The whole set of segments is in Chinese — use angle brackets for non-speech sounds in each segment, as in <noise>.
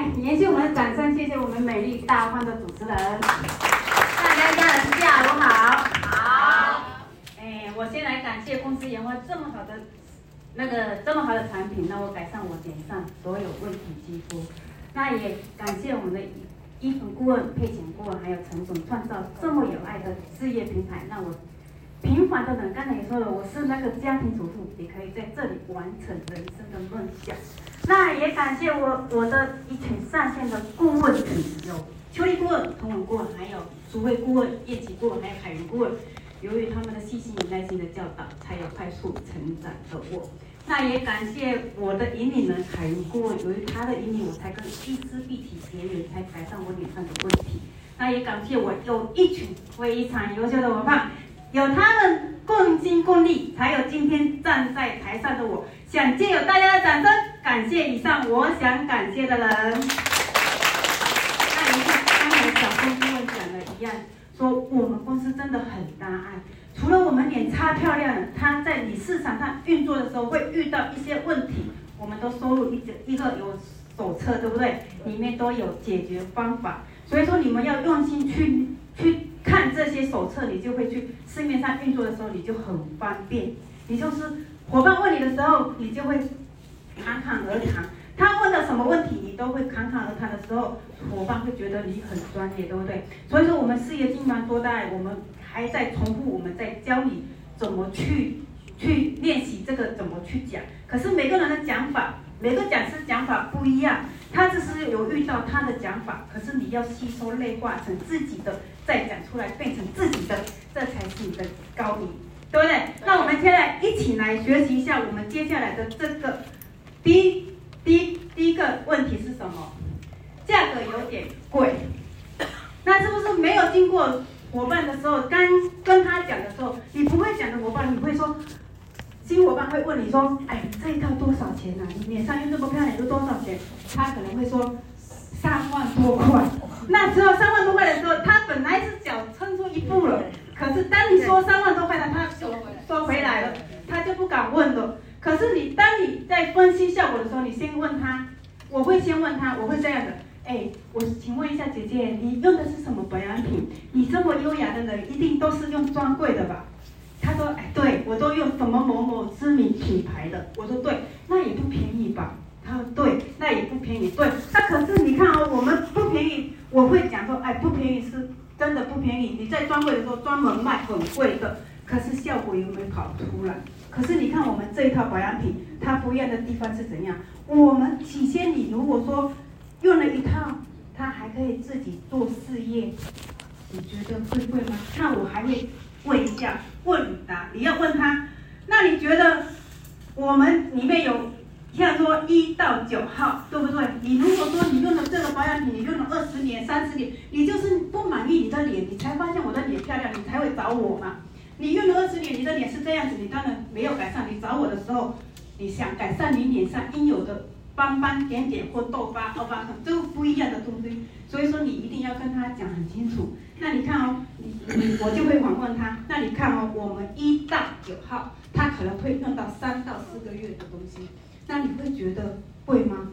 来延续我们的掌声，谢谢我们美丽大方的主持人。大家家人下午好。好。哎，我先来感谢公司研发这么好的那个这么好的产品，让我改善我脸上所有问题肌肤。那也感谢我们的衣服顾问、配件顾问，还有陈总创造这么有爱的事业平台，让我。平凡的人，刚才也说了，我是那个家庭主妇，也可以在这里完成人生的梦想。那也感谢我我的一群上线的顾问群，有秋丽顾问、童文顾问，还有苏慧顾问、叶琪顾问，还有海云顾问。由于他们的细心与耐心的教导，才有快速成长的我。那也感谢我的引领人海云顾问，由于他的引领，我才跟一丝碧媞结缘，才改善我脸上的问题。那也感谢我有一群非常优秀的伙伴。有他们共心共力，才有今天站在台上的我。想借由大家的掌声，感谢以上我想感谢的人。那你看，刚才小峰顾问讲的一样，说我们公司真的很大爱。除了我们脸超漂亮，他在你市场上运作的时候会遇到一些问题，我们都收录一个一个有手册，对不对？里面都有解决方法。所以说你们要用心去去。看这些手册，你就会去市面上运作的时候，你就很方便。你就是伙伴问你的时候，你就会侃侃而谈。他问了什么问题，你都会侃侃而谈的时候，伙伴会觉得你很专业，对不对？所以说，我们事业经营多大，我们还在重复，我们在教你怎么去去练习这个怎么去讲。可是每个人的讲法，每个讲师讲法不一样。他只是有遇到他的讲法，可是你要吸收内化成自己的，再讲出来变成自己的，这才是你的高明，对不对？那我们现在一起来学习一下，我们接下来的这个第一第一第一个问题是什么？价格有点贵，那是不是没有经过伙伴的时候，刚跟他讲的时候，你不会讲的伙伴，你会说？新伙伴会问你说：“哎，这一套多少钱呢、啊？你脸上又这么漂亮，都多少钱？”他可能会说：“三万多块。”那只有三万多块的时候，他本来是脚撑出一步了，可是当你说三万多块的，他收收回来了，他就不敢问了。可是你当你在分析效果的时候，你先问他，我会先问他，我会这样的：“哎，我请问一下姐姐，你用的是什么保养品？你这么优雅的人，一定都是用专柜的吧？”他说：“哎，对，我都用什么某某知名品牌的。”我说：“对，那也不便宜吧？”他说：“对，那也不便宜。”对，那可是你看哦，我们不便宜，我会讲说：“哎，不便宜是真的不便宜。你在专柜的时候专门卖很贵的，可是效果有没有跑出来？可是你看我们这一套保养品，它不一样的地方是怎样？我们起先你如果说用了一套，他还可以自己做事业，你觉得会贵吗？那我还会。”问一下，问答，你要问他，那你觉得我们里面有像说一到九号，对不对？你如果说你用了这个保养品，你用了二十年、三十年，你就是不满意你的脸，你才发现我的脸漂亮，你才会找我嘛。你用了二十年，你的脸是这样子，你当然没有改善。你找我的时候，你想改善你脸上应有的斑斑点点或痘疤、凹疤，都不一样的东西。所以说，你一定要跟他讲很清楚。那你看哦，你你我就会反问他。那你看哦，我们一到九号，他可能会用到三到四个月的东西。那你会觉得贵吗？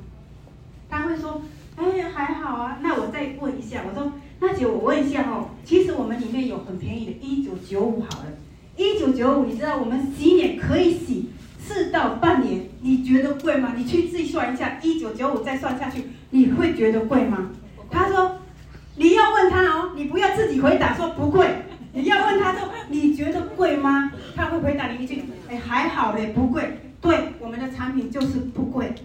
他会说，哎，还好啊。那我再问一下，我说，那姐我问一下哦，其实我们里面有很便宜的，一九九五好了，一九九五，你知道我们洗脸可以洗四到半年，你觉得贵吗？你去自己算一下，一九九五再算下去，你会觉得贵吗？他说。你要问他哦，你不要自己回答说不贵，你要问他说你觉得贵吗？他会回答你一句，哎，还好嘞，不贵。对，我们的产品就是不贵。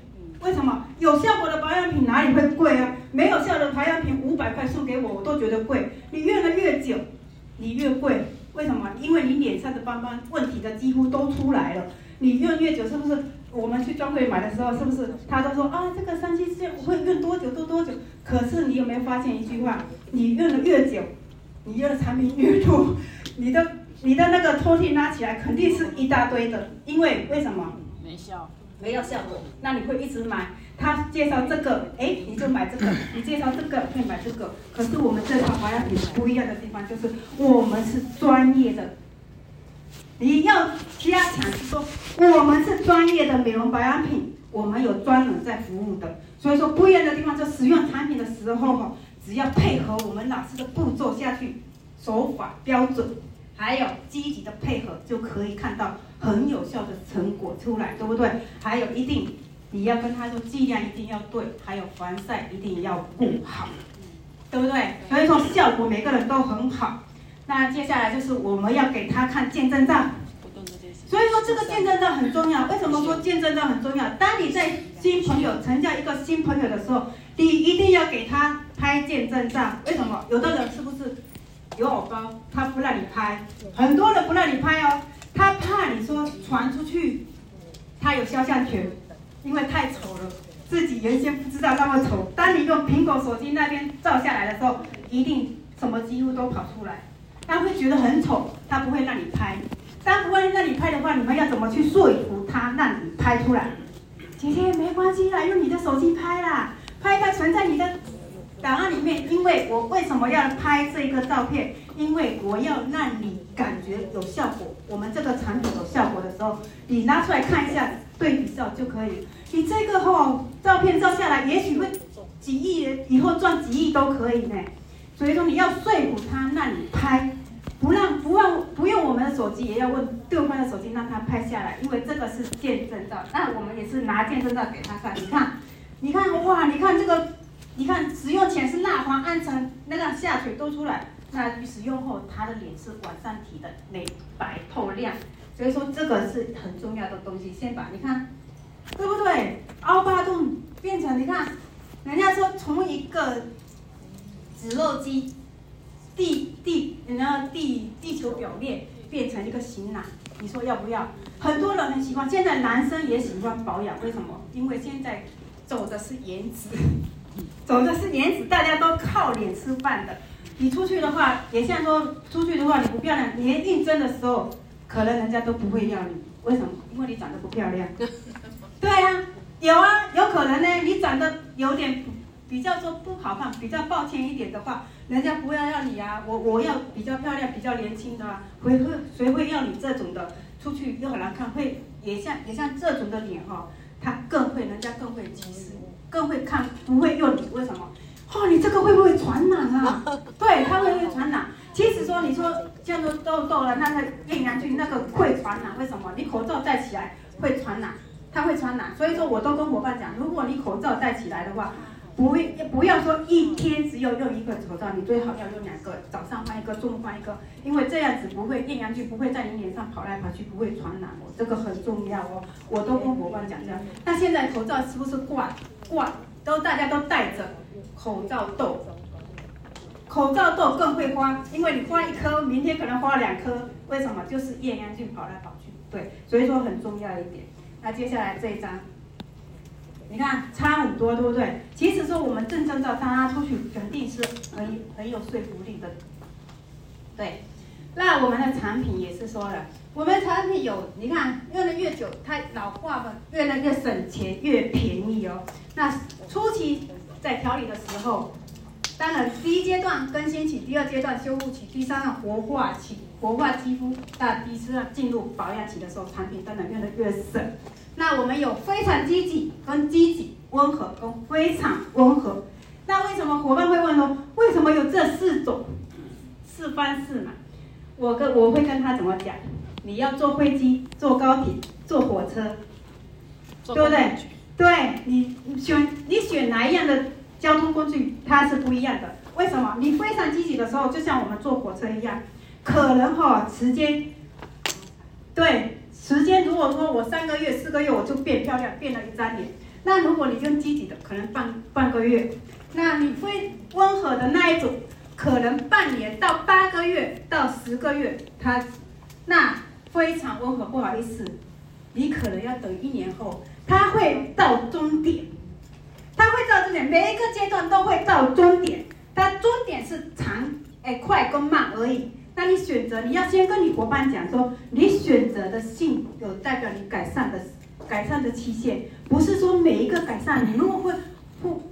为什么？有效果的保养品哪里会贵啊？没有效的保养品五百块送给我，我都觉得贵。你用的越久，你越贵。为什么？因为你脸上的斑斑问题的几乎都出来了。你用越久，是不是？我们去专柜买的时候，是不是他都说啊，这个三七线我会用多久多多久？可是你有没有发现一句话？你用的越久，你用的产品越多，你 <laughs> 的你的那个抽屉拉起来肯定是一大堆的，因为为什么？没效，没有效果。那你会一直买。他介绍这个，哎，你就买这个；你介绍这个，会买这个。可是我们这套保养品不一样的地方就是，我们是专业的。你要加强是说，我们是专业的美容保养品，我们有专门在服务的。所以说不一样的地方，就使用产品的时候哈，只要配合我们老师的步骤下去，手法标准，还有积极的配合，就可以看到很有效的成果出来，对不对？还有一定你要跟他说剂量一定要对，还有防晒一定要顾好，对不对？所以说效果每个人都很好。那接下来就是我们要给他看见证照，所以说这个见证照很重要。为什么说见证照很重要？当你在新朋友成交一个新朋友的时候，你一定要给他拍见证照。为什么？有的人是不是有偶包，他不让你拍，很多人不让你拍哦，他怕你说传出去，他有肖像权，因为太丑了，自己原先不知道那么丑。当你用苹果手机那边照下来的时候，一定什么几乎都跑出来。他会觉得很丑，他不会让你拍。他不会让你拍的话，你们要怎么去说服他让你拍出来？姐姐没关系啦，用你的手机拍啦，拍一拍存在你的档案里面。因为我为什么要拍这个照片？因为我要让你感觉有效果。我们这个产品有效果的时候，你拿出来看一下，对比照就可以。你这个后照片照下来，也许会几亿，以后赚几亿都可以呢。所以说你要说服他让你拍，不让不让不用我们的手机，也要问对方的手机让他拍下来，因为这个是见证照。那我们也是拿见证照给他看，你看，你看哇，你看这个，你看使用前是蜡黄暗沉，那个下垂都出来，那使用后他的脸是往上提的美白透亮。所以说这个是很重要的东西，先把你看，对不对？凹八洞变成你看，人家说从一个。脂肉肌，地地，然后地地球表面变成一个型男，你说要不要？很多人很喜欢，现在男生也喜欢保养，为什么？因为现在走的是颜值，<laughs> 走的是颜值，大家都靠脸吃饭的。你出去的话，也像说出去的话，你不漂亮，你连应征的时候，可能人家都不会要你，为什么？因为你长得不漂亮。<laughs> 对啊，有啊，有可能呢，你长得有点。比较说不好看，比较抱歉一点的话，人家不要要你啊！我我要比较漂亮、比较年轻的啊，会会谁会要你这种的？出去又很难看，会也像也像这种的脸哈、哦，他更会，人家更会歧视，更会看，不会用你，为什么？哦，你这个会不会传染啊？<laughs> 对，他会不会传染？其实说你说叫做痘痘了，那个艳阳菌那个会传染，为什么？你口罩戴起来会传染，它会传染。所以说我都跟伙伴讲，如果你口罩戴起来的话。不，不要说一天只有用一个口罩，你最好要用两个，早上换一个，中午换一个，因为这样子不会艳阳菌不会在你脸上跑来跑去，不会传染哦，这个很重要哦。我都跟伙伴讲这样。那现在口罩是不是挂挂都大家都戴着？口罩痘，口罩痘更会花，因为你花一颗，明天可能花两颗，为什么？就是艳阳菌跑来跑去，对，所以说很重要一点。那接下来这一张。你看差很多，对不对？其实说我们正正照大家出去肯定是很很有说服力的，对。那我们的产品也是说了，我们产品有，你看用的越久，它老化的越来越省钱，越便宜哦。那初期在调理的时候，当然第一阶段更新期，第二阶段修复期，第三个活化期，活化肌肤，那第四个进入保养期的时候，产品当然用的越省。那我们有非常积极、跟积极、温和跟非常温和。那为什么伙伴会问说，为什么有这四种四方式嘛？我跟我会跟他怎么讲？你要坐飞机、坐高铁、坐火车，对不对？对，你选你选哪一样的交通工具，它是不一样的。为什么？你非常积极的时候，就像我们坐火车一样，可能哈时间，对。时间如果说我三个月、四个月我就变漂亮，变了一张脸，那如果你用积极的，可能半半个月，那你非温和的那一种，可能半年到八个月到十个月，它那非常温和。不好意思，你可能要等一年后，它会到终点，它会到终点，每一个阶段都会到终点，它终点是长哎快跟慢而已。那你选择，你要先跟你伙伴讲说，你选择的性有代表你改善的改善的期限，不是说每一个改善，你如果会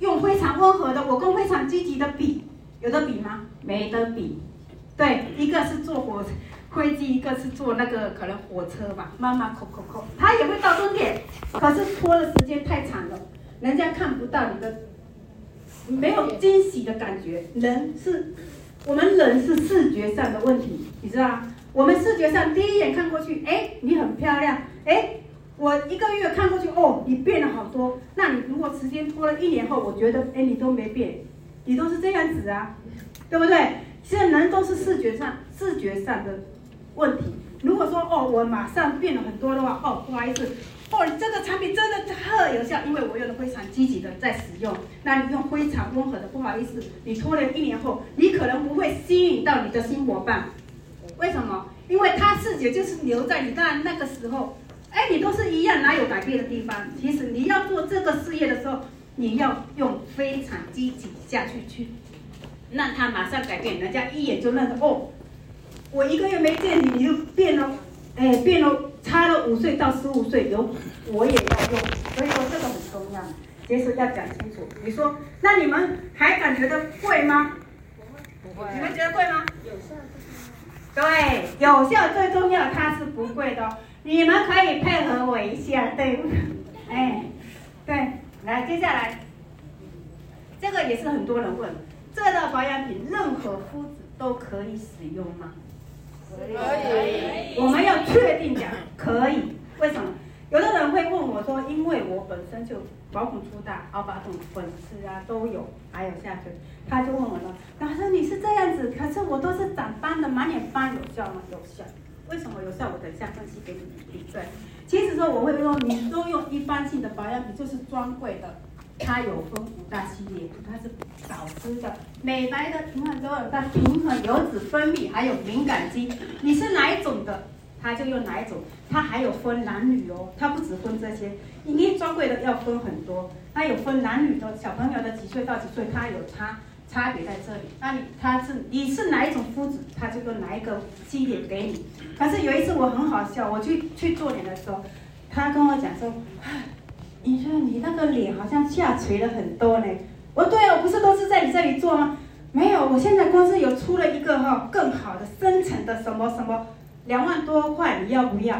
用非常温和的，我跟非常积极的比，有的比吗？没得比。对，一个是坐火飞机，一个是坐那个可能火车吧，慢慢扣扣扣，他也会到终点，可是拖的时间太长了，人家看不到你的，没有惊喜的感觉。人是，我们人是视觉上的问题，你知道吗？我们视觉上第一眼看过去，哎，你很漂亮，哎，我一个月看过去，哦，你变了好多。那你如果时间拖了一年后，我觉得，哎，你都没变，你都是这样子啊，对不对？现在人都是视觉上视觉上的。问题，如果说哦，我马上变了很多的话，哦，不好意思，哦，你这个产品真的特有效，因为我用的非常积极的在使用。那你用非常温和的，不好意思，你拖了一年后，你可能不会吸引到你的新伙伴。为什么？因为他视觉就是留在你那那个时候，哎，你都是一样，哪有改变的地方？其实你要做这个事业的时候，你要用非常积极下去去，让他马上改变，人家一眼就认得哦。我一个月没见你，你就变了，哎，变，了五岁到十五岁，有我也要用，所以说这个很重要，其实要讲清楚。你说，那你们还敢觉得贵吗？不会。你们觉得贵吗？有效最重要。对，有效最重要，它是不贵的哦。你们可以配合我一下，对，哎，对，来，接下来，这个也是很多人问，这道保养品任何肤质都可以使用吗？可以，我们要确定讲可以，为什么？有的人会问我说，因为我本身就毛孔粗大，凹疤洞、粉刺啊都有，还有下垂，他就问我了，老师你是这样子，可是我都是长斑的，满脸斑有效吗？有效，为什么有效？我等一下分析给你们听。对，其实说我会说，你都用一般性的保养品，就是专柜的。它有分五大系列，它是保湿的、美白的、平衡之后，它平衡油脂分泌还有敏感肌，你是哪一种的，它就用哪一种。它还有分男女哦，它不只分这些，因为专柜的要分很多，它有分男女的，小朋友的几岁到几岁，它有差差别在这里。那你它是你是哪一种肤质，它就用哪一个系列给你。可是有一次我很好笑，我去去做脸的时候，他跟我讲说。你说你那个脸好像下垂了很多呢？我对哦，不是都是在你这里做吗？没有，我现在公司有出了一个哈更好的深层的什么什么，两万多块，你要不要？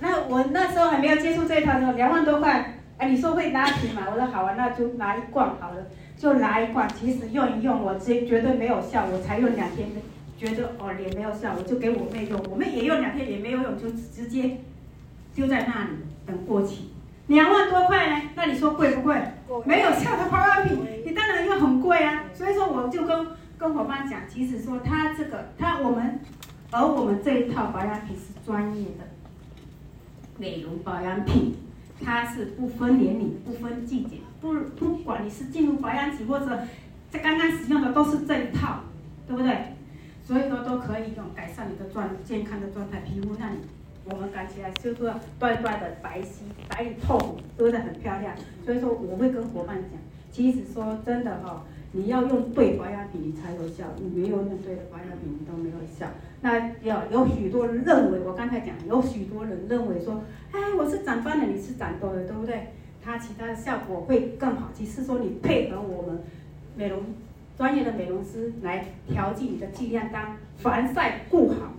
那我那时候还没有接触这一套的时候，两万多块，哎，你说会拉皮吗？我说好啊，那就拿一罐好了，就拿一罐。其实用一用，我这绝对没有效，我才用两天，觉得哦脸没有效，我就给我妹用，我妹也用两天也没有用，就直接丢在那里等过期。两万多块呢？那你说贵不贵？没有效的保养品，你当然又很贵啊。所以说，我就跟跟伙伴讲，即使说他这个，他我们，而我们这一套保养品是专业的美容保养品，它是不分年龄、不分季节，不不管你是进入保养期或者在刚刚使用的都是这一套，对不对？所以说都可以用改善你的状健康的状态，皮肤那里。我们感起来就是短短的白皙、白里透红，都是很漂亮。所以说，我会跟伙伴讲，其实说真的哈、哦，你要用对保养品，你才有效；你没有用对的保养品，你都没有效。那要有许多人认为，我刚才讲，有许多人认为说，哎，我是长斑的，你是长痘的，对不对？它其他的效果会更好。其实说你配合我们美容专业的美容师来调剂你的剂量，当防晒顾好。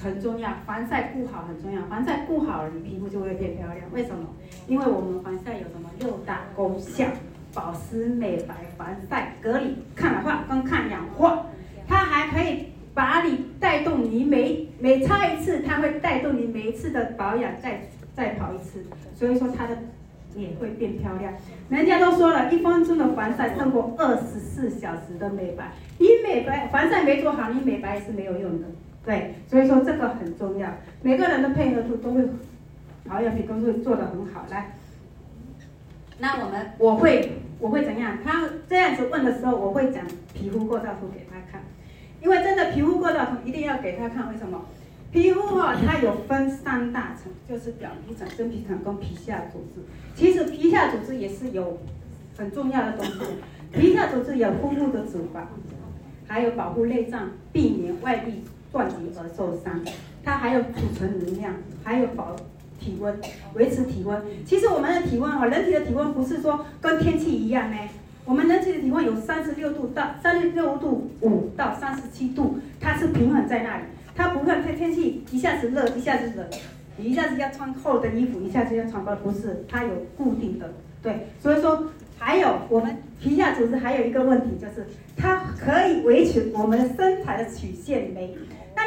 很重要，防晒顾好很重要，防晒顾好了，你皮肤就会变漂亮。为什么？因为我们防晒有什么六大功效：保湿、美白、防晒、隔离、抗氧化跟抗氧化。它还可以把你带动，你每每擦一次，它会带动你每一次的保养再再跑一次。所以说它的脸会变漂亮。人家都说了，一分钟的防晒胜过二十四小时的美白。你美白防晒没做好，你美白是没有用的。对，所以说这个很重要，每个人的配合度都会，保养品都会做得很好。来，那我们我会我会怎样？他这样子问的时候，我会讲皮肤构造图给他看，因为真的皮肤构造图一定要给他看。为什么？皮肤哈、哦，它有分三大层，就是表皮层、真皮层跟皮下组织。其实皮下组织也是有很重要的东西，皮下组织有丰富的脂肪，还有保护内脏，避免外力。撞击而受伤，它还有储存能量，还有保体温，维持体温。其实我们的体温啊，人体的体温不是说跟天气一样呢。我们人体的体温有三十六度到三十六度五到三十七度，它是平衡在那里。它不会天天气一下子热一下子冷，你一下子要穿厚的衣服，一下子要穿薄，不是，它有固定的。对，所以说还有我们皮下组织还有一个问题就是，它可以维持我们的身材的曲线美。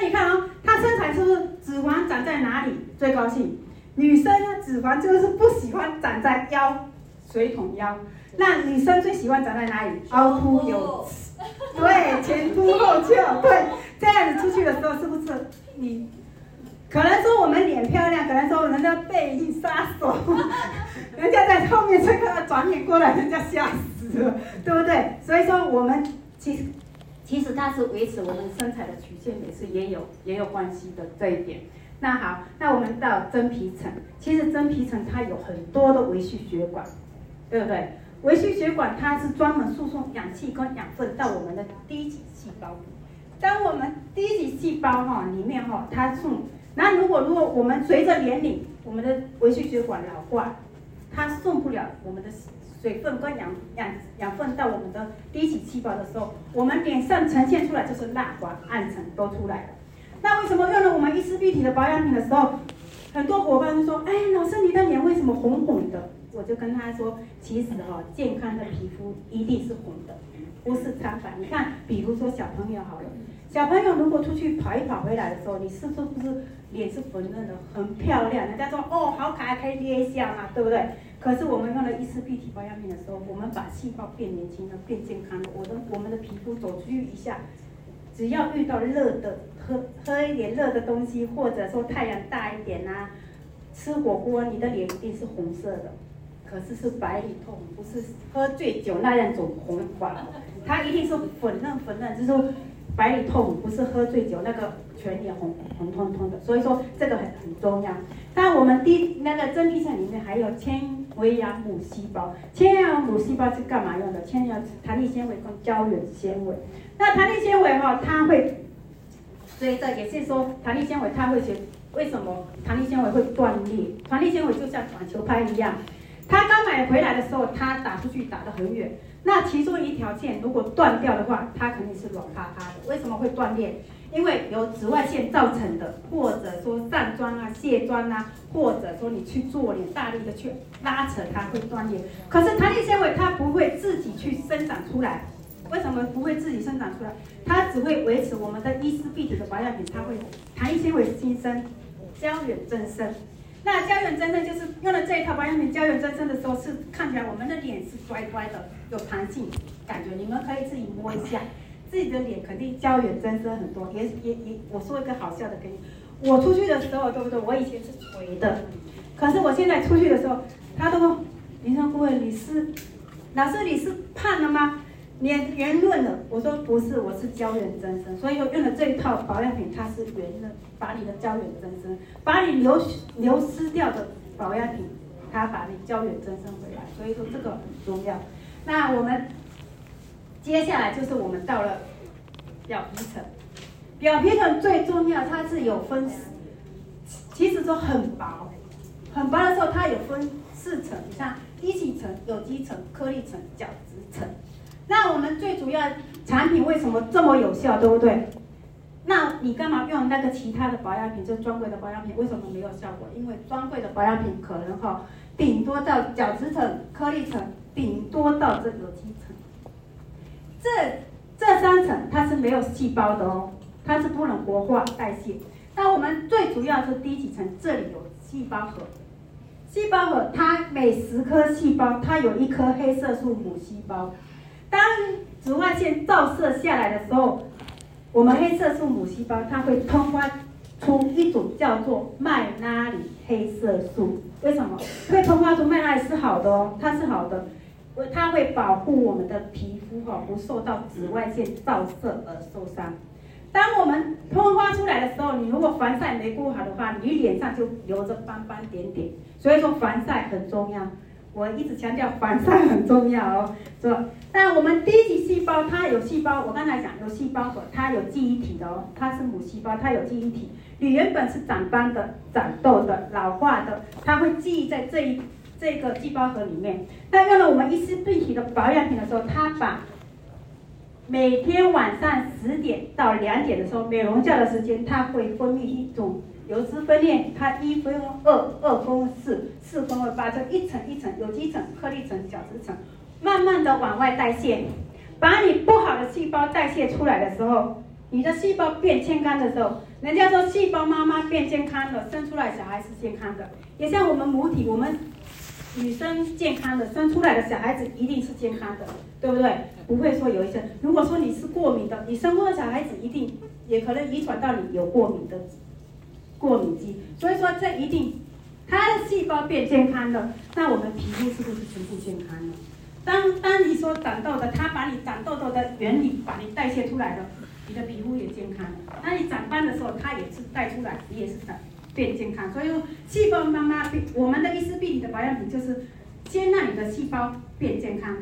那你看哦，她身材是不是脂肪长在哪里最高兴？女生呢，脂肪就是不喜欢长在腰，水桶腰。那女生最喜欢长在哪里？凹凸有致，对，前凸后翘，对，这样子出去的时候是不是你？可能说我们脸漂亮，可能说人家背影杀手，<laughs> 人家在后面这个转眼过来，人家吓死了，对不对？所以说我们其实。其实它是维持我们身材的曲线也，是也有也有关系的这一点。那好，那我们到真皮层，其实真皮层它有很多的微细血管，对不对？微细血管它是专门输送氧气跟养分到我们的低级细胞。当我们低级细胞哈里面哈，它送，那如果如果我们随着年龄，我们的微细血管老化，它送不了我们的。水分跟养养养分到我们的低级细胞的时候，我们脸上呈现出来就是蜡黄、暗沉都出来了。那为什么用了我们伊丝碧体的保养品的时候，很多伙伴都说：“哎，老师你的脸为什么红红的？”我就跟他说：“其实哈，健康的皮肤一定是红的，不是苍白。你看，比如说小朋友好了，小朋友如果出去跑一跑回来的时候，你是不是脸是粉嫩的，很漂亮？人家说哦，好可爱，可以捏一下嘛，对不对？”可是我们用了伊丝碧媞保养品的时候，我们把细胞变年轻了，变健康了。我的我们的皮肤走出去一下，只要遇到热的，喝喝一点热的东西，或者说太阳大一点啊，吃火锅，你的脸一定是红色的。可是是白里透红，不是喝醉酒那样种红黄，它一定是粉嫩粉嫩，就是。白里透红，不是喝醉酒那个全脸红红彤彤的，所以说这个很很重要。那我们第那个真皮层里面还有纤维样母细胞，纤维样母细胞是干嘛用的？纤维弹力纤维跟胶原纤维。那弹力纤维哈，它会随着也是说弹力纤维它会学，为什么弹力纤维会断裂？弹力纤维就像网球拍一样，它刚买回来的时候，它打出去打得很远。那其中一条线如果断掉的话，它肯定是软趴趴的。为什么会断裂？因为由紫外线造成的，或者说上妆啊、卸妆啊，或者说你去做脸，大力的去拉扯，它会断裂。可是弹力纤维它不会自己去生长出来，为什么不会自己生长出来？它只会维持我们的伊丝碧媞的保养品，它会弹力纤维新生，胶原增生。那胶原增生就是用了这一套保养品，胶原增生的时候是看起来我们的脸是乖乖的，有弹性感觉。你们可以自己摸一下，自己的脸肯定胶原增生很多。也也也，我说一个好笑的给你，我出去的时候，对不对？我以前是垂的，可是我现在出去的时候，他都说，林生顾问，你是老师，你是胖了吗？脸圆润了，我说不是，我是胶原增生，所以我用了这一套保养品，它是圆润，把你的胶原增生，把你流失流失掉的保养品，它把你胶原增生回来，所以说这个很重要。那我们接下来就是我们到了表皮层，表皮层最重要，它是有分，其实说很薄，很薄的时候它有分四层，你看一级层、有机层、颗粒层、角质层。那我们最主要产品为什么这么有效，对不对？那你干嘛用那个其他的保养品，就是专柜的保养品，为什么没有效果？因为专柜的保养品可能哈，顶多到角质层、颗粒层，顶多到这有机层。这这三层它是没有细胞的哦，它是不能活化代谢。那我们最主要是低几层，这里有细胞核。细胞核它每十颗细胞，它有一颗黑色素母细胞。当紫外线照射下来的时候，我们黑色素母细胞它会喷发出一种叫做麦拉里黑色素。为什么会喷发出麦拉里是好的哦？它是好的，它会保护我们的皮肤哈，不受到紫外线照射而受伤。当我们喷发出来的时候，你如果防晒没顾好的话，你脸上就留着斑斑点点。所以说防晒很重要。我一直强调防晒很重要哦，是吧？那我们低级细胞它有细胞，我刚才讲有细胞核，它有记忆体的哦，它是母细胞，它有记忆体。你原本是长斑的、长痘的、老化的，它会记忆在这一这个细胞核里面。那用了我们伊丝病体的保养品的时候，它把每天晚上十点到两点的时候，美容觉的时间，它会分泌一种油脂分裂，它一分二，二分四，四分为八，就一层一层，有机层、颗粒层、角质层，慢慢的往外代谢，把你不好的细胞代谢出来的时候，你的细胞变健康的时候，人家说细胞妈妈变健康了，生出来小孩是健康的，也像我们母体，我们。女生健康的生出来的小孩子一定是健康的，对不对？不会说有一些，如果说你是过敏的，你生过的小孩子一定也可能遗传到你有过敏的过敏肌，所以说这一定，他的细胞变健康了，那我们皮肤是不是全部健康了？当当你说长痘的，他把你长痘痘的原理把你代谢出来了，你的皮肤也健康了。当你长斑的时候，它也是带出来，你也是长。变健康，所以细胞妈妈，我们的伊丝碧媞的保养品就是先让你的细胞变健康，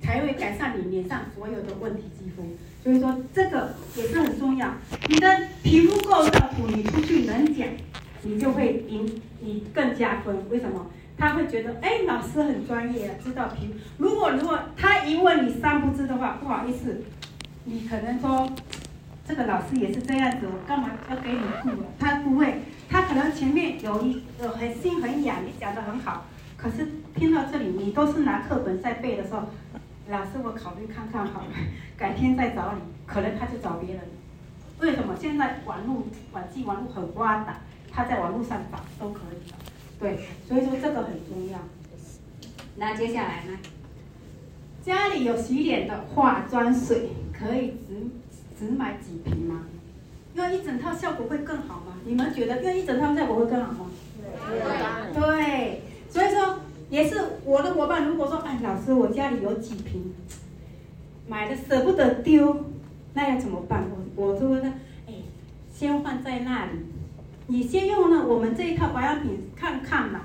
才会改善你脸上所有的问题肌肤。所以说这个也是很重要。你的皮肤够照顾，你出去能讲，你就会赢，你更加分。为什么？他会觉得，哎，老师很专业，知道皮肤。如果如果他一问你三不知的话，不好意思，你可能说。这个老师也是这样子，我干嘛要给你顾？他不会，他可能前面有一个很心很痒，你讲得很好，可是听到这里，你都是拿课本在背的时候，老师我考虑看看好了，改天再找你，可能他就找别人。为什么？现在网络、网际网络很发达，他在网络上找都可以的。对，所以说这个很重要。那接下来呢？家里有洗脸的化妆水，可以直。只买几瓶吗？用一整套效果会更好吗？你们觉得用一整套效果会更好吗？对，对，所以说也是我的伙伴。如果说，哎，老师，我家里有几瓶，买的舍不得丢，那要怎么办？我我就问他，哎，先放在那里，你先用了我们这一套保养品看看嘛，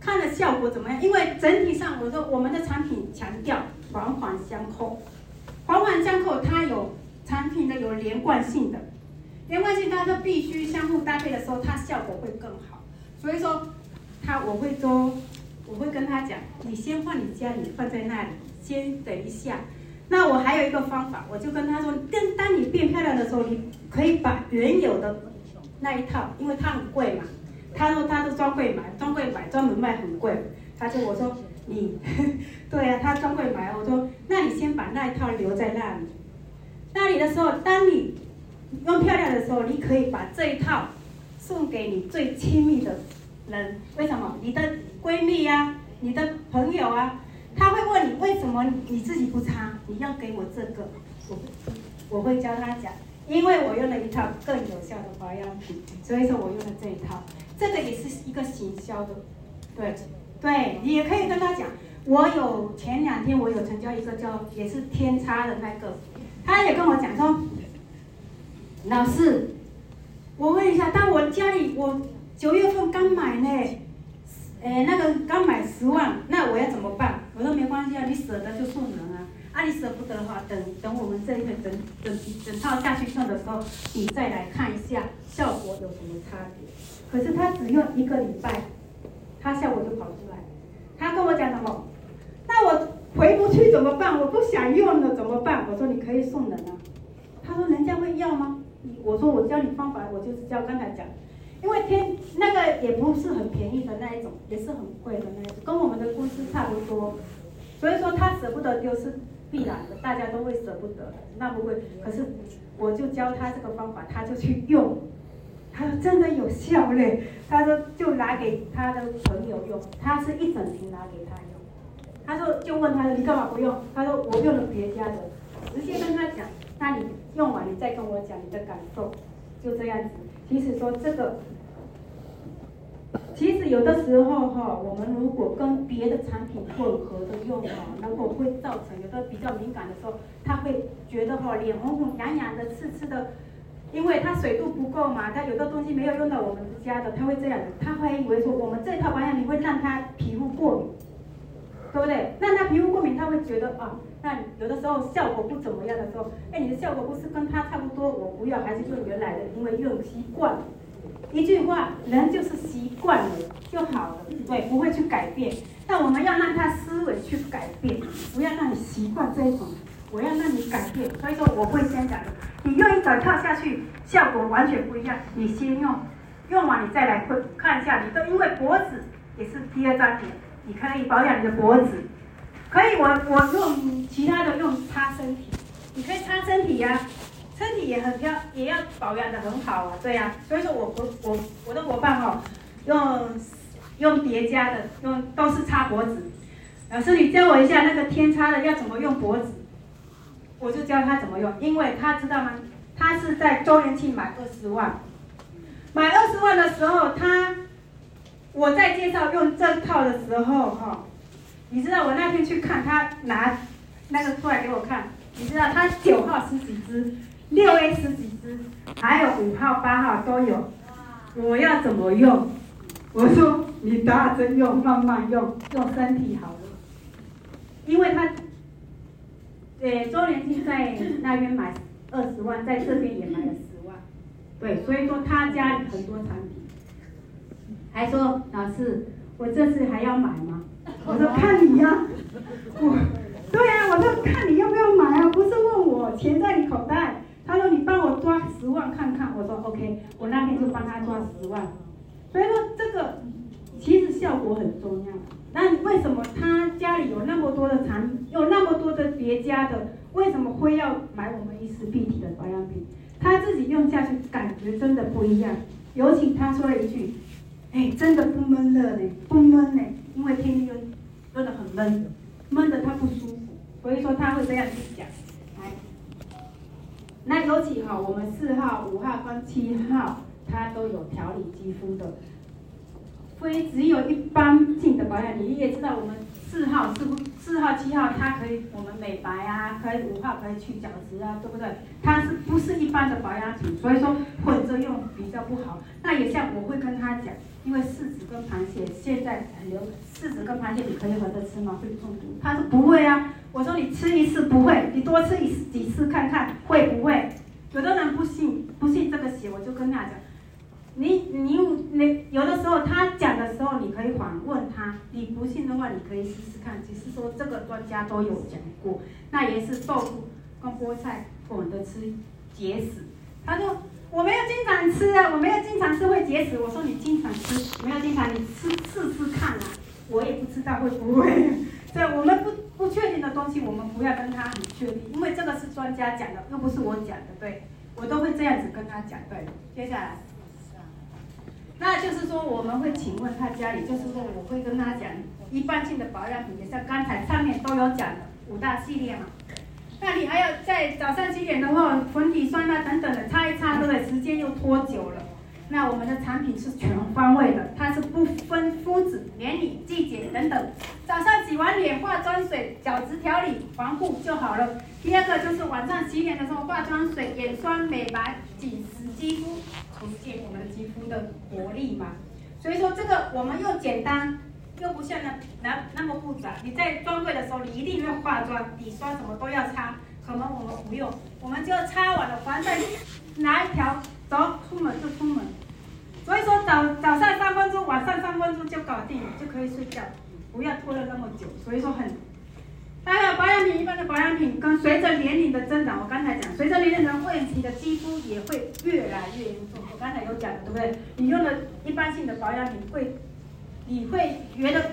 看了效果怎么样？因为整体上，我说我们的产品强调环环相扣，环环相扣，它有。产品的有连贯性的，连贯性，它就必须相互搭配的时候，它效果会更好。所以说，他我会说，我会跟他讲，你先放你家里放在那里，先等一下。那我还有一个方法，我就跟他说，跟当你变漂亮的时候，你可以把原有的那一套，因为它很贵嘛，他说他是专柜买，专柜买专门卖很贵。他说我说你，<laughs> 对啊，他专柜买，我说那你先把那一套留在那里。那里的时候，当你用漂亮的时候，你可以把这一套送给你最亲密的人。为什么？你的闺蜜呀、你的朋友啊，他会问你为什么你自己不擦？你要给我这个，我我会教他讲，因为我用了一套更有效的保养品，所以说我用了这一套。这个也是一个行销的，对对，你也可以跟他讲。我有前两天我有成交一个叫也是天差的那个。他也跟我讲说，老师，我问一下，但我家里我九月份刚买呢，哎，那个刚买十万，那我要怎么办？我说没关系啊，你舍得就送人啊，啊你舍不得的话，等等我们这一个整整整套下去用的时候，你再来看一下效果有什么差别。可是他只用一个礼拜，他效果就跑出来。他跟我讲什么？回不去怎么办？我不想用了怎么办？我说你可以送人啊。他说人家会要吗？我说我教你方法，我就是教刚才讲，因为天那个也不是很便宜的那一种，也是很贵的那一种，跟我们的公司差不多。所以说他舍不得丢是必然的，大家都会舍不得，那不会。可是我就教他这个方法，他就去用，他说真的有效嘞。他说就拿给他的朋友用，他是一整瓶拿给他。他说：“就问他说，你干嘛不用？”他说：“我用了别家的。”直接跟他讲：“那你用完，你再跟我讲你的感受。”就这样子。其实说这个，其实有的时候哈，我们如果跟别的产品混合的用哈，如果会造成有的比较敏感的时候，他会觉得哈脸红红、痒痒的、刺刺的，因为他水度不够嘛，他有的东西没有用到我们家的，他会这样子，他会以为说我们这套保养品会让他皮肤过敏。对不对？那他皮肤过敏，他会觉得啊，那有的时候效果不怎么样的时候，哎，你的效果不是跟他差不多，我不要，还是用原来的，因为用习惯了。一句话，人就是习惯了就好了，对，不会去改变。但我们要让他思维去改变，不要让你习惯这一种。我要让你改变，所以说我会先讲的。你用一脚跳下去，效果完全不一样。你先用，用完你再来会看一下，你都因为脖子也是第二张脸，你可以保养你的脖子。可以，我我用其他的用擦身体，你可以擦身体呀、啊，身体也很漂，也要保养的很好啊，对呀、啊。所以说我我我我的伙伴哦，用用叠加的，用都是擦脖子。老师，你教我一下那个天擦的要怎么用脖子，我就教他怎么用，因为他知道吗？他是在周年庆买二十万，买二十万的时候，他我在介绍用这套的时候，哈，你知道我那天去看他拿那个出来给我看，你知道他九号十几支，六 A 十几支，还有五号八号都有，我要怎么用？我说你打针用，慢慢用，用身体好了。因为他，呃，周年庆在那边买二十万，在这边也买了十万，对，所以说他家里很多产品，还说老师，我这次还要买吗？<laughs> 我说看你呀、啊，我，对呀、啊，我说看你要不要买啊，不是问我钱在你口袋，他说你帮我抓十万看看，我说 OK，我那天就帮他抓十万，所以说这个其实效果很重要。那为什么他家里有那么多的产品，有那么多的叠加的，为什么会要买我们伊丝碧媞的保养品？他自己用下去感觉真的不一样。尤其他说了一句：“哎，真的不闷热呢，不闷呢，因为天天真的很闷，闷的他不舒服，所以说他会这样去讲。”来，那尤其哈，我们四号、五号跟七号，它都有调理肌肤的。非只有一般性的保养，你也知道，我们四号是不？四号、七号它可以我们美白啊，可以五号可以去角质啊，对不对？它是不是一般的保养品？所以说混着用比较不好。那也像我会跟他讲，因为柿子跟螃蟹现在很流，柿子跟螃蟹你可以合着吃吗？会中毒？他说不会啊。我说你吃一次不会，你多吃一次几次看看会不会？有的人不信，不信这个邪，我就跟他讲。你你你有的时候他讲的时候，你可以反问他。你不信的话，你可以试试看。只是说这个专家都有讲过，那也是豆腐跟菠菜混着吃结石。他说我没有经常吃啊，我没有经常吃会结石。我说你经常吃，没有经常，你吃试试看啊。我也不知道会不会。对我们不不确定的东西，我们不要跟他很确定，因为这个是专家讲的，又不是我讲的。对，我都会这样子跟他讲。对，接下来。那就是说，我们会请问他家里，就是说，我会跟他讲一般性的保养品，也像刚才上面都有讲的五大系列嘛。那你还要在早上七点的话，粉底霜啊等等的擦一擦，对不对？时间又拖久了。那我们的产品是全方位的，它是不分肤质、年龄、季节等等。早上洗完脸，化妆水、角质调理、防护就好了。第二个就是晚上洗脸的时候，化妆水、眼霜、美白、紧实肌肤，重建我们肌肤的活力嘛。所以说这个我们又简单，又不像那那那么复杂。你在专柜的时候，你一定要化妆、底霜什么都要擦，可能我们不用，我们就擦完了，防晒拿一条。走，出门就出门，所以说早早上三分钟，晚上三分钟就搞定，就可以睡觉，不要拖了那么久。所以说很，还有保养品，一般的保养品跟随着年龄的增长，我刚才讲，随着年龄的问题的肌肤也会越来越严重。我刚才有讲的，对不对？你用的一般性的保养品会，你会觉得，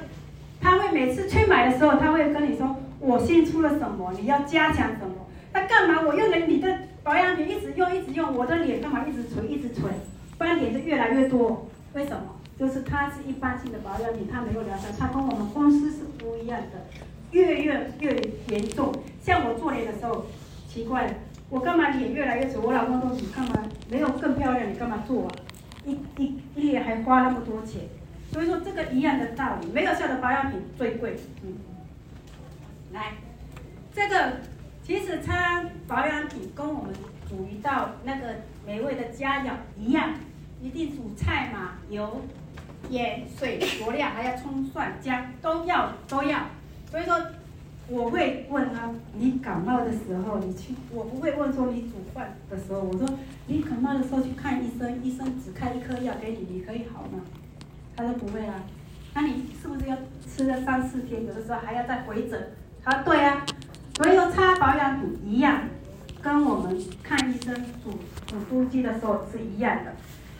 他会每次去买的时候，他会跟你说，我新出了什么，你要加强什么？那干嘛？我用了你的。保养品一直用，一直用，我的脸干嘛一直垂，一直垂，斑点就越来越多。为什么？就是它是一般性的保养品，它没有疗效，它跟我们公司是不一样的，越越越严重。像我做脸的时候，奇怪，我干嘛脸越来越垂？我老公说你干嘛没有更漂亮？你干嘛做啊？一一一脸还花那么多钱，所以说这个一样的道理，没有效的保养品最贵。嗯，来，这个。其实擦保养品跟我们煮一道那个美味的佳肴一样，一定煮菜嘛，油、盐、水、佐料，还要葱蒜姜，都要都要。所以说，我会问他，你感冒的时候你去，我不会问说你煮饭的时候，我说你感冒的时候去看医生，医生只开一颗药给你，你可以好吗？他说不会啊，那你是不是要吃了三四天，有的时候还要再回诊？他说对啊。所以说擦保养品一样，跟我们看医生煮煮酥鸡的时候是一样的。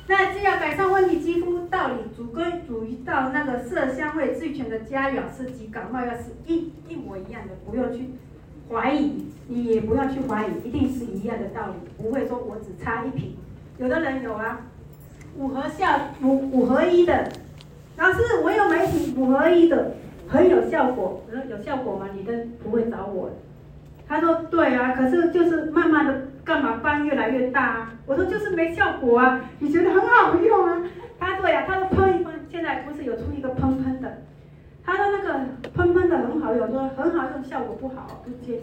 那既要改善问题肌肤，道理煮归煮一道那个色香味俱全的佳肴是及感冒药是一一模一样的，不用去怀疑，你也不要去怀疑，一定是一样的道理，不会说我只擦一瓶。有的人有啊，五合效五五合一的，老师我有买一瓶五合一的，很有效果。我说有效果吗？你都不会找我。他说对啊，可是就是慢慢的。干嘛斑越来越大啊？我说就是没效果啊，你觉得很好用啊？他说呀，他说喷一喷，现在不是有出一个喷喷的，他说那个喷喷的很好用，说很好用，效果不好不接。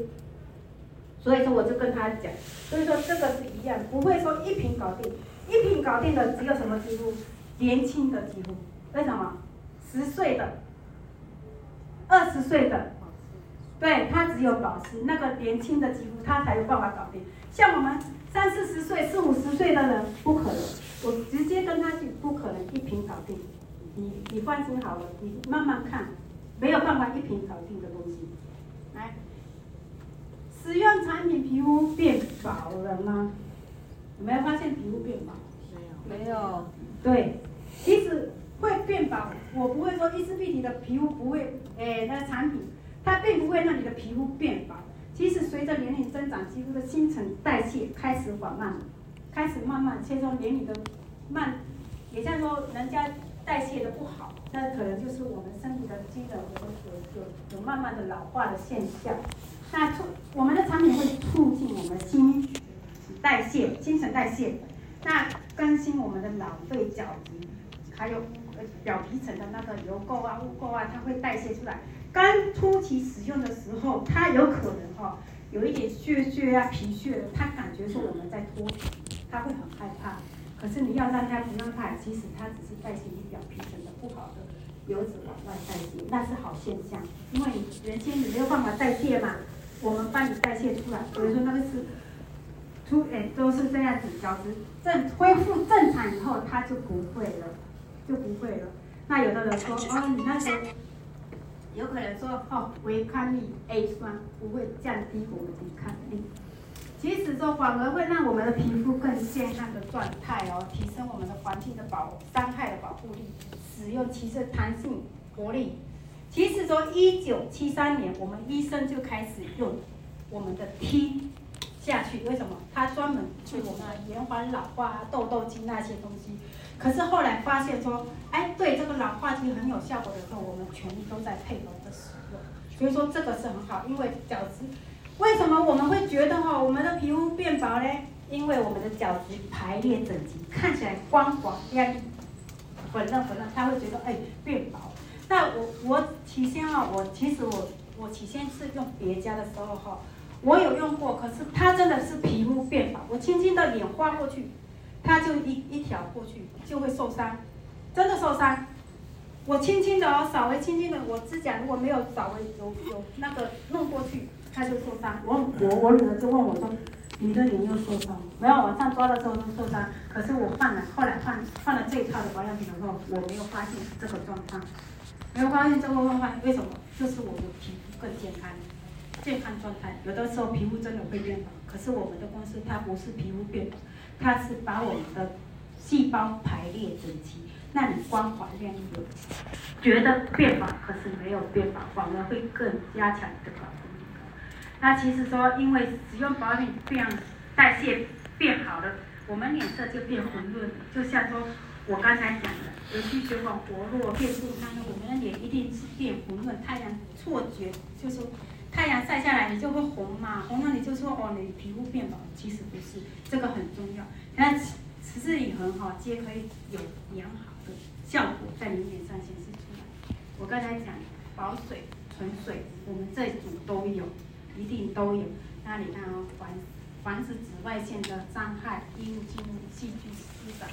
所以说我就跟他讲，所以说这个是一样，不会说一瓶搞定，一瓶搞定的只有什么肌肤？年轻的肌肤，为什么？十岁的，二十岁的，对，他只有保湿，那个年轻的肌肤他才有办法搞定。像我们三四十岁、四五十岁的人，不可能。我直接跟他去，不可能一瓶搞定。你你放心好了，你慢慢看，没有办法一瓶搞定的东西。来，使用产品皮肤变薄了吗？有没有发现皮肤变薄？没有，没有。对，我不会说伊丝碧媞的皮肤不会，哎，那产品它并不会让你的皮肤变薄。其实随着年龄增长，肌肤的新陈代谢开始缓慢，开始慢慢，所以说年龄的慢，也像说人家代谢的不好，那可能就是我们身体的机能有有有有慢慢的老化的现象。那促我们的产品会促进我们新代谢、新陈代谢，那更新我们的老废角质，还有表皮层的那个油垢啊、污垢啊，它会代谢出来。刚初期使用的时候，它有可能哈、哦、有一点屑屑啊、皮屑，它感觉说我们在脱皮，它会很害怕。可是你要让它不用怕，其实它只是代谢你表皮层的不好的油脂往外代谢，那是好现象。因为你原先你没有办法代谢嘛，我们帮你代谢出来。比如说那个是出诶都是这样子，角质正恢复正常以后，它就不会了，就不会了。那有的人说哦，你那时候。有可能说哦，维康力 A 酸不会降低我们的抵抗力，其实说反而会让我们的皮肤更健康的状态哦，提升我们的环境的保伤害的保护力，使用其实弹性活力。其实说一九七三年，我们医生就开始用我们的 T 下去，为什么？它专门去我们延缓老化、痘痘肌那些东西。可是后来发现说，哎，对这个老化剂很有效果的时候，我们全都在配合的使用，所以说这个是很好。因为角质，为什么我们会觉得哈，我们的皮肤变薄呢？因为我们的角质排列整齐，看起来光滑亮丽，粉嫩粉嫩，他会觉得哎变薄。那我我起先啊，我其实我我起先是用别家的时候哈，我有用过，可是它真的是皮肤变薄，我轻轻的脸划过去。它就一一条过去就会受伤，真的受伤。我轻轻的哦，稍微轻轻的，我指甲如果没有稍微有有那个弄过去，它就受伤。我我我女儿就问我说：“你的脸又受伤？”没有，往上抓的时候都受伤。可是我换了，后来换换了这一套的保养品的时候，我没有发现这个状况，没有发现这个状况，为什么？就是我的皮肤更健康，健康状态。有的时候皮肤真的会变好，可是我们的公司它不是皮肤变好。它是把我们的细胞排列整齐，让你光滑亮丽的，觉得变薄，可是没有变薄，反而会更加强你的保护力。那其实说，因为使用保养品变代谢变好了，我们脸色就变红润。就像说我刚才讲的，有气血管活络变健康，我们的脸一定是变红润。太阳错觉就是。太阳晒下来，你就会红嘛，红了你就说哦，你皮肤变薄，其实不是，这个很重要。那持之以恒哈，皆可以有良好的效果在你脸上显示出来。我刚才讲保水、纯水，我们这一组都有，一定都有。那你看哦，防防止紫外线的伤害，衣物进入细菌滋长，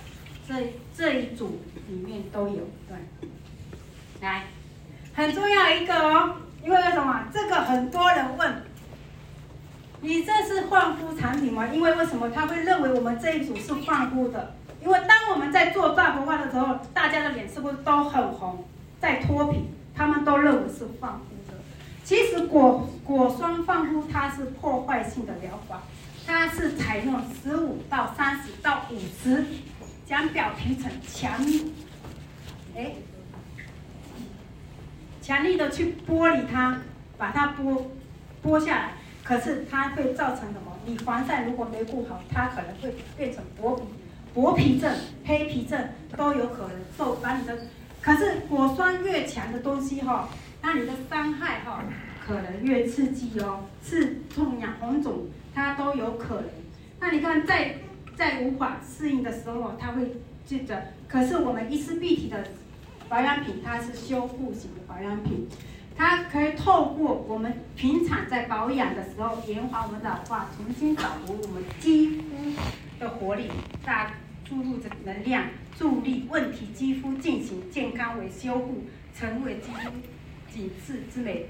这这一组里面都有。对，来，很重要一个哦。因为为什么？这个很多人问，你这是焕肤产品吗？因为为什么他会认为我们这一组是焕肤的？因为当我们在做大活化的时候，大家的脸是不是都很红，在脱皮？他们都认为是焕肤的。其实果果酸换肤它是破坏性的疗法，它是采用十五到三十到五十，将表皮层强，哎，强力的去剥离它，把它剥剥下来。可是它会造成什么？你防晒如果没顾好，它可能会变成薄皮、薄皮症、黑皮症都有可能受把你的。可是果酸越强的东西哈，那你的伤害哈可能越刺激哦，刺痛、痒、红肿它都有可能。那你看在在无法适应的时候，它会记得。可是我们一丝碧媞的保养品，它是修复型的保养品。它可以透过我们平常在保养的时候，延缓我们老化，重新找回我们肌肤的活力，再注入的能量，助力问题肌肤进行健康维修复，成为肌肤紧致之美。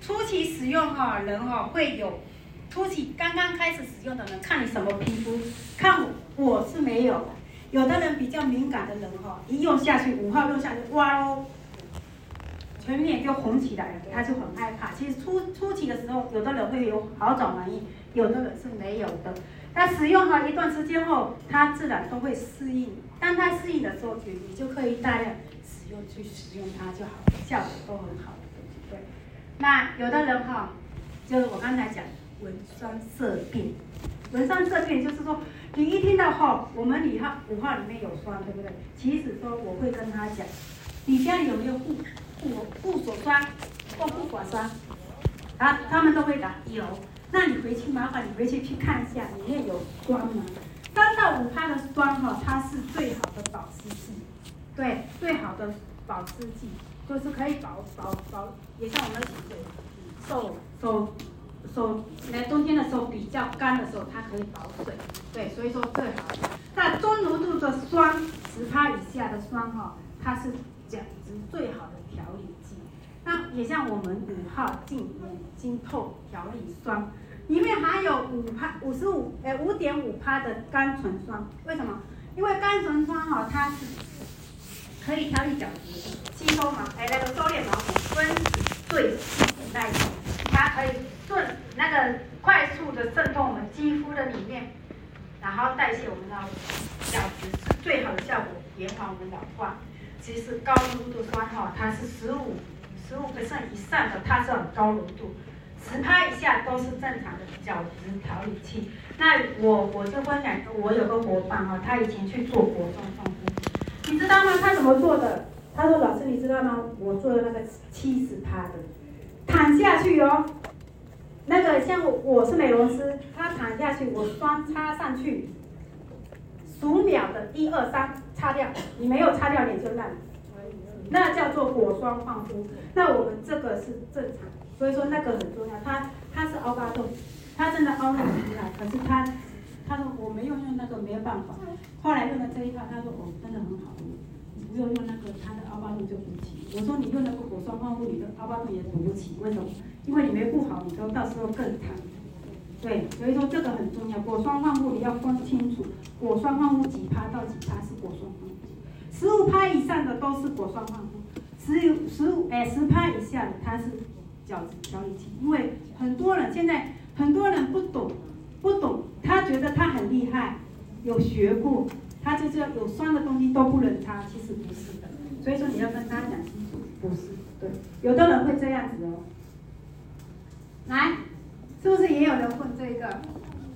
初期使用哈，人哈会有初期刚刚开始使用的人，看你什么皮肤，看我我是没有，有的人比较敏感的人哈，一用下去五号用下去，哇哦。全脸就红起来了，他就很害怕。其实初初期的时候，有的人会有好转反应，有的人是没有的。那使用好一段时间后，他自然都会适应。当他适应的时候，你你就可以大量使用去使用它就好了，效果都很好的，对。那有的人哈，就是我刚才讲纹酸色变，纹酸色变就是说，你一听到哈，我们五号五号里面有酸，对不对？其实说我会跟他讲，你家里有没有护？护护手霜或护发霜，啊，他们都会打有。那你回去麻烦你回去去看一下里面有霜吗？三到五趴的霜哈，它是最好的保湿剂，对，最好的保湿剂就是可以保保保，也像我们手手手来冬天的时候比较干的时候，它可以保水，对，所以说最好。那中浓度的霜，十帕以下的霜哈，它是角质最好的。调理剂，那也像我们五号净眼睛透调理霜，里面含有五趴五十五哎五点五趴的甘醇霜，为什么？因为甘醇霜哈，它是可以调理角质、吸收毛哎那个收敛毛孔、分子对细代谢，它可以顺那个快速的渗透我们肌肤的里面，然后代谢我们的角质，是最好的效果，延缓我们老化。其实高浓度酸哈，它是十五十五个以上的，它是很高浓度，十趴以下都是正常的角质调理器。那我我就分享，我有个伙伴哈，他以前去做果霜放肤，你知道吗？他怎么做的？他说老师，你知道吗？我做的那个七十趴的，躺下去哦，那个像我，我是美容师，他躺下去，我霜擦上去。数秒的一二三，擦掉，你没有擦掉脸就烂，那叫做果霜焕肤。那我们这个是正常，所以说那个很重要。他他是凹疤洞，他真的凹得很厉害，可是他他说我没有用那个没有办法。后来用了这一套，他说哦真的很好就，用那个他的凹疤洞就补起。我说你用那个果霜放肤，你的凹疤洞也补不起，为什么？因为你没顾好，你都到时候更惨。对，所以说这个很重要。果霜放肤你要分清楚，果霜放肤几趴到几趴是果霜放肤，十五趴以上的都是果霜放肤，十有十五哎十趴以下的它是角质调理器。因为很多人现在很多人不懂，不懂，他觉得他很厉害，有学过，他就知道有酸的东西都不能擦，其实不是的。所以说你要跟他讲清楚，不是，对，有的人会这样子哦，来。是不是也有人问这个？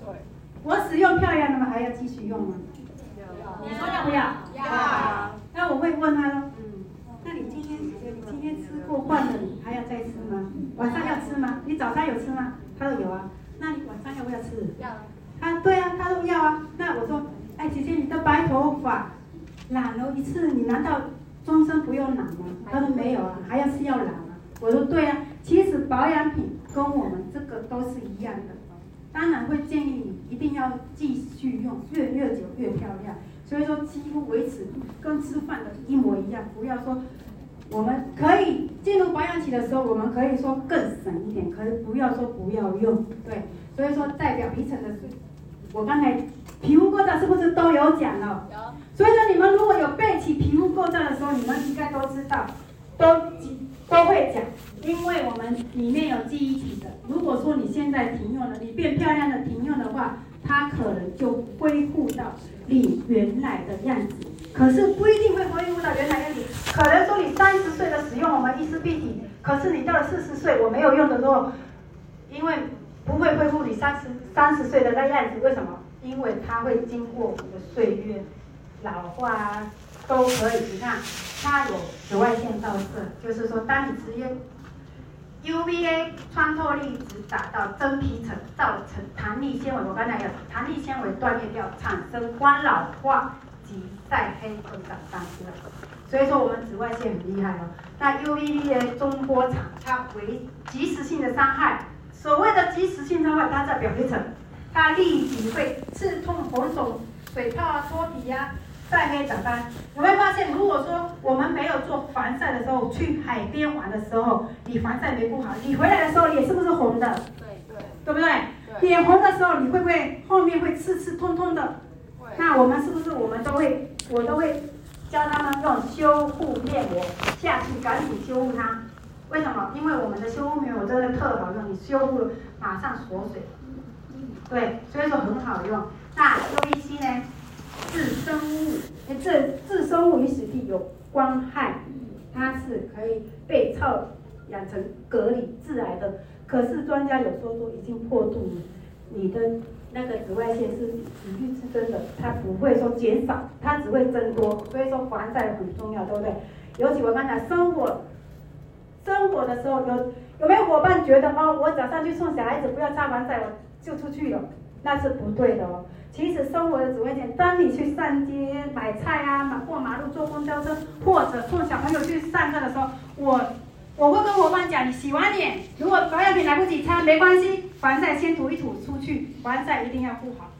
对，我使用漂亮的吗？还要继续用吗？要。你说要不要？要。那我会问他喽。嗯。那你今天你今天吃过饭了，你还要再吃吗？晚上要吃吗？你早餐有吃吗？他说有啊。那你晚上要不要吃？要。他对啊，他说要啊。那我说，哎，姐姐，你的白头发染了一次，你难道终身不用染吗？他说没有啊，还要是要染啊。我说对啊，其实保养品。跟我们这个都是一样的，当然会建议你一定要继续用，越越久越漂亮。所以说，肌肤维持跟吃饭的一模一样，不要说我们可以进入保养期的时候，我们可以说更省一点，可以不要说不要用。对，所以说代表皮层的是，我刚才皮肤构造是不是都有讲了？有。所以说你们如果有背起皮肤构造的时候，你们应该都知道，都都会讲。因为我们里面有记忆体的。如果说你现在停用了，你变漂亮的停用的话，它可能就恢复到你原来的样子。可是不一定会恢复到原来样子，可能说你三十岁的使用我们伊丝碧体，可是你到了四十岁我没有用的时候，因为不会恢复你三十三十岁的那样子。为什么？因为它会经过我们的岁月老化啊，都可以。你看，它有紫外线照射，就是说当你直接。UVA 穿透力只达到真皮层，造成弹力纤维。我刚才有弹力纤维断裂掉，产生光老化及晒黑等等丧失。所以说我们紫外线很厉害哦。那 UVA 中波长，它为即时性的伤害。所谓的即时性伤害，它在表皮层，它立即会刺痛、红肿、水泡啊、脱皮呀。晒黑长斑，有没有发现？如果说我们没有做防晒的时候，去海边玩的时候，你防晒没顾好，你回来的时候脸是不是红的？对对，对不对？脸红的时候，你会不会后面会刺刺痛痛的？那我们是不是我们都会，我都会教他们用修护面膜下去赶紧修复它。为什么？因为我们的修护面膜真的特好用，你修护马上锁水。对，所以说很好用。那 UVC 呢？致生物，哎，这致生物与死地有光害，它是可以被臭养成隔离致癌的。可是专家有说说已经破度了，你的那个紫外线是几率是真的，它不会说减少，它只会增多。所以说防晒很重要，对不对？尤其我刚才生火，生火的时候有有没有伙伴觉得哦，我早上去送小孩子不要擦防晒，我就出去了，那是不对的哦。其实生活的紫外线，当你去上街买菜啊，过马路坐公交车，或者送小朋友去上课的时候，我我会跟伙伴讲，你洗完脸，如果保养品来不及擦，没关系，防晒先涂一涂出去，防晒一定要护好。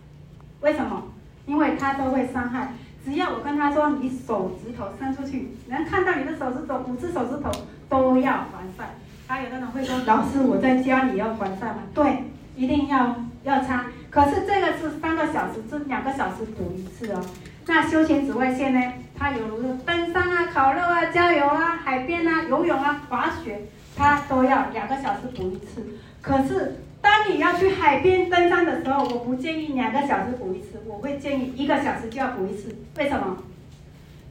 为什么？因为它都会伤害。只要我跟他说，你手指头伸出去，能看到你的手指头，五只手指头都要防晒。还有的人会说，老师，我在家里要防晒吗？对，一定要要擦。可是这个是三个小时，这两个小时补一次哦。那休闲紫外线呢？它有如登山啊、烤肉啊、郊游啊、海边啊、游泳啊、滑雪，它都要两个小时补一次。可是当你要去海边登山的时候，我不建议两个小时补一次，我会建议一个小时就要补一次。为什么？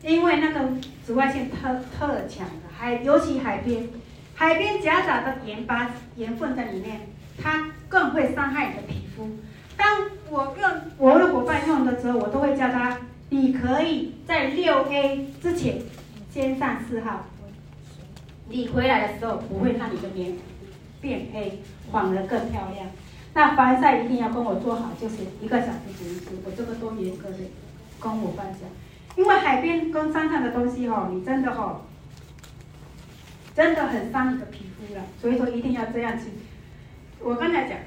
因为那个紫外线特特强的，海尤其海边，海边夹杂的盐巴、盐分在里面，它更会伤害你的皮肤。当我用我的伙伴用的时候，我都会教他，你可以在六 A 之前先上四号，你回来的时候不会让你的脸变黑，反而更漂亮。那防晒一定要跟我做好，就是一个小时补一次，我这个多严格的跟伙伴讲，因为海边跟山上的东西哈，你真的哈，真的很伤你的皮肤了，所以说一定要这样去。我刚才讲。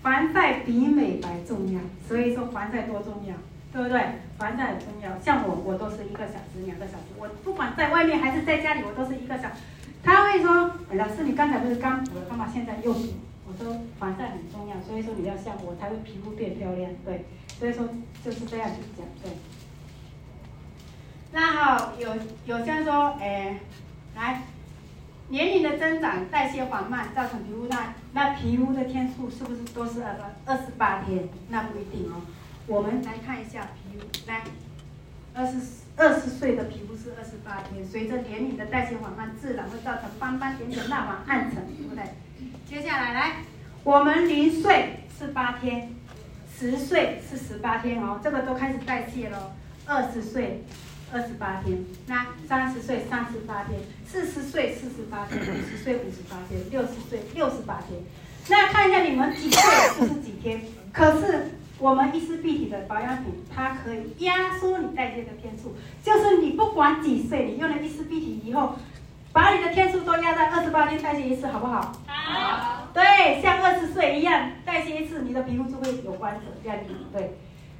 防晒比美白重要，所以说防晒多重要，对不对？防晒很重要。像我，我都是一个小时、两个小时，我不管在外面还是在家里，我都是一个小时。他会说：“老师，你刚才不是刚补了，干嘛现在又补？”我说：“防晒很重要，所以说你要像我，才会皮肤变漂亮。”对，所以说就是这样去讲。对。那好，有有像说，哎，来。年龄的增长，代谢缓慢，造成皮肤那那皮肤的天数是不是都是二二十八天？那不一定哦。我们来看一下皮肤，来，二十二十岁的皮肤是二十八天，随着年龄的代谢缓慢，自然会造成斑斑点点、蜡黄暗沉，对不对？接下来来，我们零岁是八天，十岁是十八天哦，这个都开始代谢了，二十岁。二十八天，那三十岁三十八天，四十岁四十八天，五十岁五十八天，六十岁六十八天。那看一下你们几岁四十几天？可是我们伊丝碧媞的保养品，它可以压缩你代谢的天数，就是你不管几岁，你用了伊丝碧媞以后，把你的天数都压在二十八天代谢一次，好不好？好。对，像二十岁一样代谢一次，你的皮肤就会有光泽亮丽。对，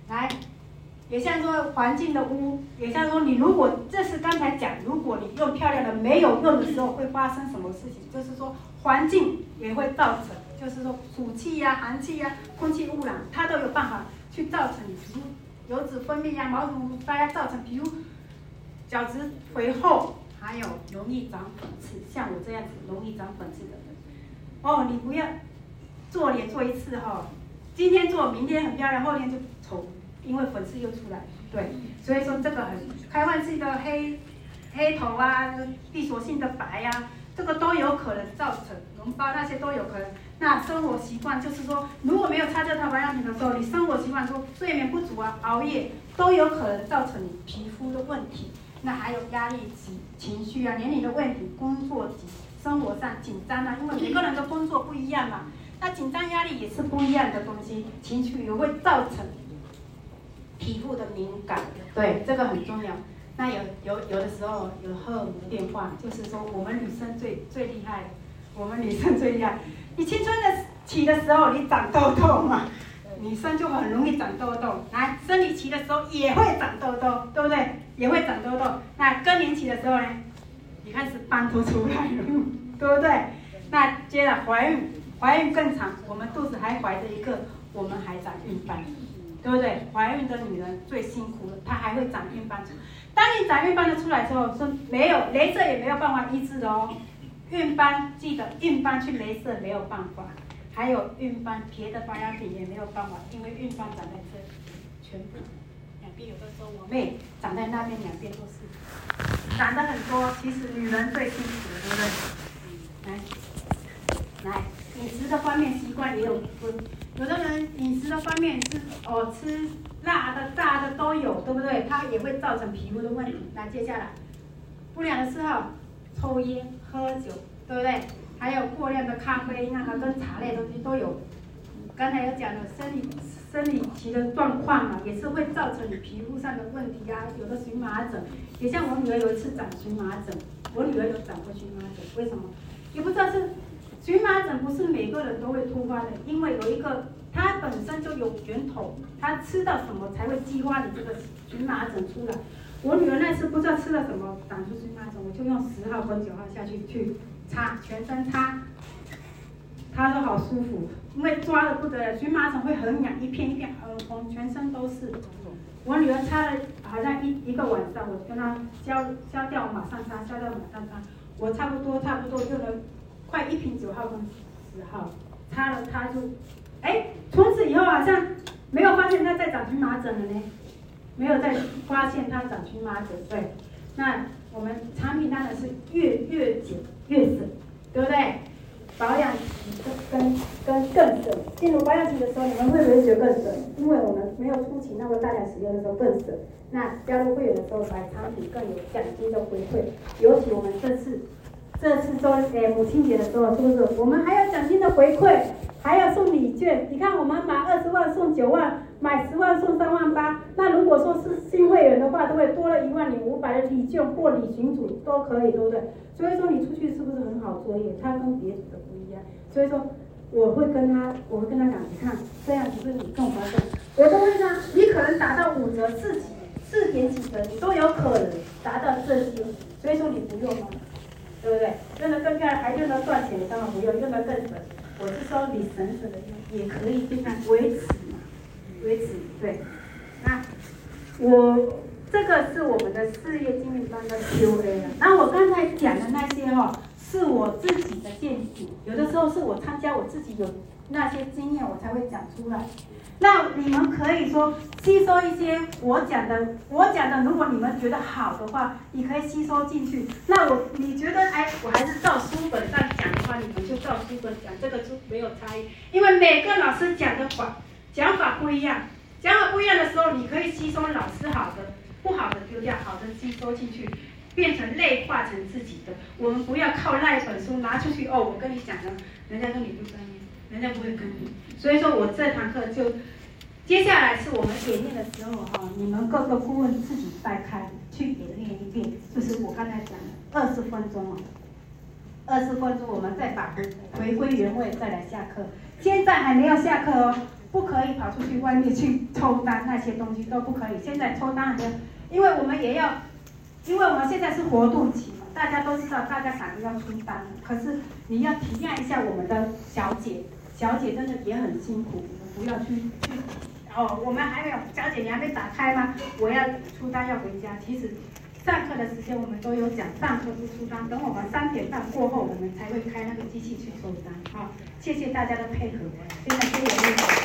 来。也像说环境的污，也像说你如果这是刚才讲，如果你用漂亮的没有用的时候会发生什么事情？就是说环境也会造成，就是说暑气呀、寒气呀、空气污染，它都有办法去造成你皮肤油脂分泌呀、毛孔发呀，造成皮肤角质肥厚，还有容易长粉刺，像我这样子容易长粉刺的人，哦，你不要做脸做一次哈、哦，今天做明天很漂亮，后天就丑，因为粉刺又出来，对，所以说这个很开放性的黑黑头啊，闭锁性的白呀、啊，这个都有可能造成脓包那些都有可能。那生活习惯就是说，如果没有擦这套保养品的时候，你生活习惯说睡眠不足啊、熬夜，都有可能造成你皮肤的问题。那还有压力及情绪啊、年龄的问题、工作及生活上紧张啊，因为每个人的工作不一样嘛，那紧张压力也是不一样的东西，情绪也会造成皮肤的敏感。对，这个很重要。那有有有的时候有荷尔蒙变化，就是说我们女生最最厉害，我们女生最厉害。<laughs> 你青春的期的时候，你长痘痘嘛，女生就很容易长痘痘。来，生理期的时候也会长痘痘，对不对？也会长痘痘。那更年期的时候呢？你看是斑都出来了，<laughs> 对不对？那接着怀孕，怀孕更长，我们肚子还怀着一个，我们还长孕斑，对不对？怀孕的女人最辛苦了，她还会长孕斑。当你长孕斑的出来之后，说没有，雷射也没有办法医治的哦。孕斑记得孕斑去镭射没有办法，还有孕斑别的保养品也没有办法，因为孕斑长在这里，全部两边有的时候我妹长在那边，两边都是长得很多。其实女人最辛苦的，对不对？来，来饮食的方面习惯也有分，有的人饮食的方面是哦吃辣的、炸的都有，对不对？它也会造成皮肤的问题。来，接下来不良的嗜好，抽烟。喝酒，对不对？还有过量的咖啡，那个跟茶类东西都有。刚才有讲的生理生理期的状况嘛，也是会造成你皮肤上的问题啊。有的荨麻疹，也像我女儿有一次长荨麻疹，我女儿有长过荨麻疹，为什么？也不知道是不是每个人都会突发的，因为有一个它本身就有源头，它吃到什么才会激发你这个荨麻疹出来。我女儿那次不知道吃了什么长出荨麻疹，我就用十号跟九号下去去擦，全身擦，她说好舒服，因为抓的不得了，荨麻疹会很痒，一片一片很红，全身都是。我女儿擦了好像一一个晚上，我跟她消消掉，马上擦，消掉马上擦，我差不多差不多就能快一瓶九号跟十号，擦了擦就，哎，从此以后好像没有发现它在长荨麻疹了呢。没有再发现它长荨麻疹，对，那我们产品当然是越越简越省，对不对？保养期跟跟更省，进入保养期的时候，你们会不会觉得更省？因为我们没有初期那么大量使用的时候更省。那加入会员的时候，买产品更有奖金的回馈。尤其我们这次这次周诶母亲节的时候，是不是？我们还有奖金的回馈，还要送礼券。你看，我们买二十万送九万。买十万送三万八，那如果说是新会员的话，都会多了一万零五百的礼券或礼品组都可以，对不对？所以说你出去是不是很好作业？他跟别的不一样，所以说我会跟他，我会跟他讲，你看这样子是你更划算，我都会让你可能达到五折、四几、四点几折，你都有可能达到这些，所以说你不用吗？对不对？用的更漂亮，还用得赚钱，当然不用，用得更省。我是说你省省的用，也可以尽量维持嘛。维持对，那我这个是我们的事业经营班的 Q&A 了。那我刚才讲的那些、哦，是我自己的见解，有的时候是我参加我自己有那些经验，我才会讲出来。那你们可以说吸收一些我讲的，我讲的，如果你们觉得好的话，你可以吸收进去。那我你觉得哎，我还是照书本上讲的话，你们就照书本讲，这个就没有差异，因为每个老师讲的话。讲法不一样，讲法不一样的时候，你可以吸收老师好的，不好的丢掉，好的吸收进去，变成内化成自己的。我们不要靠那一本书拿出去哦，我跟你讲的，人家说你不专业，人家不会跟你。所以说我这堂课就，接下来是我们演练的时候哈，你们各个顾问自己再开去演练一遍，就是我刚才讲的二十分钟啊，二十分钟我们再把回归原位再来下课，现在还没有下课哦。不可以跑出去外面去抽单，那些东西都不可以。现在抽单很多，因为我们也要，因为我们现在是活动期嘛，大家都知道，大家赶着要出单。可是你要体谅一下我们的小姐，小姐真的也很辛苦，不要去去。哦，我们还没有，小姐你还没打开吗？我要出单要回家。其实上课的时间我们都有讲，上课不出单，等我们三点半过后，我们才会开那个机器去收单。好，谢谢大家的配合，现在谢谢。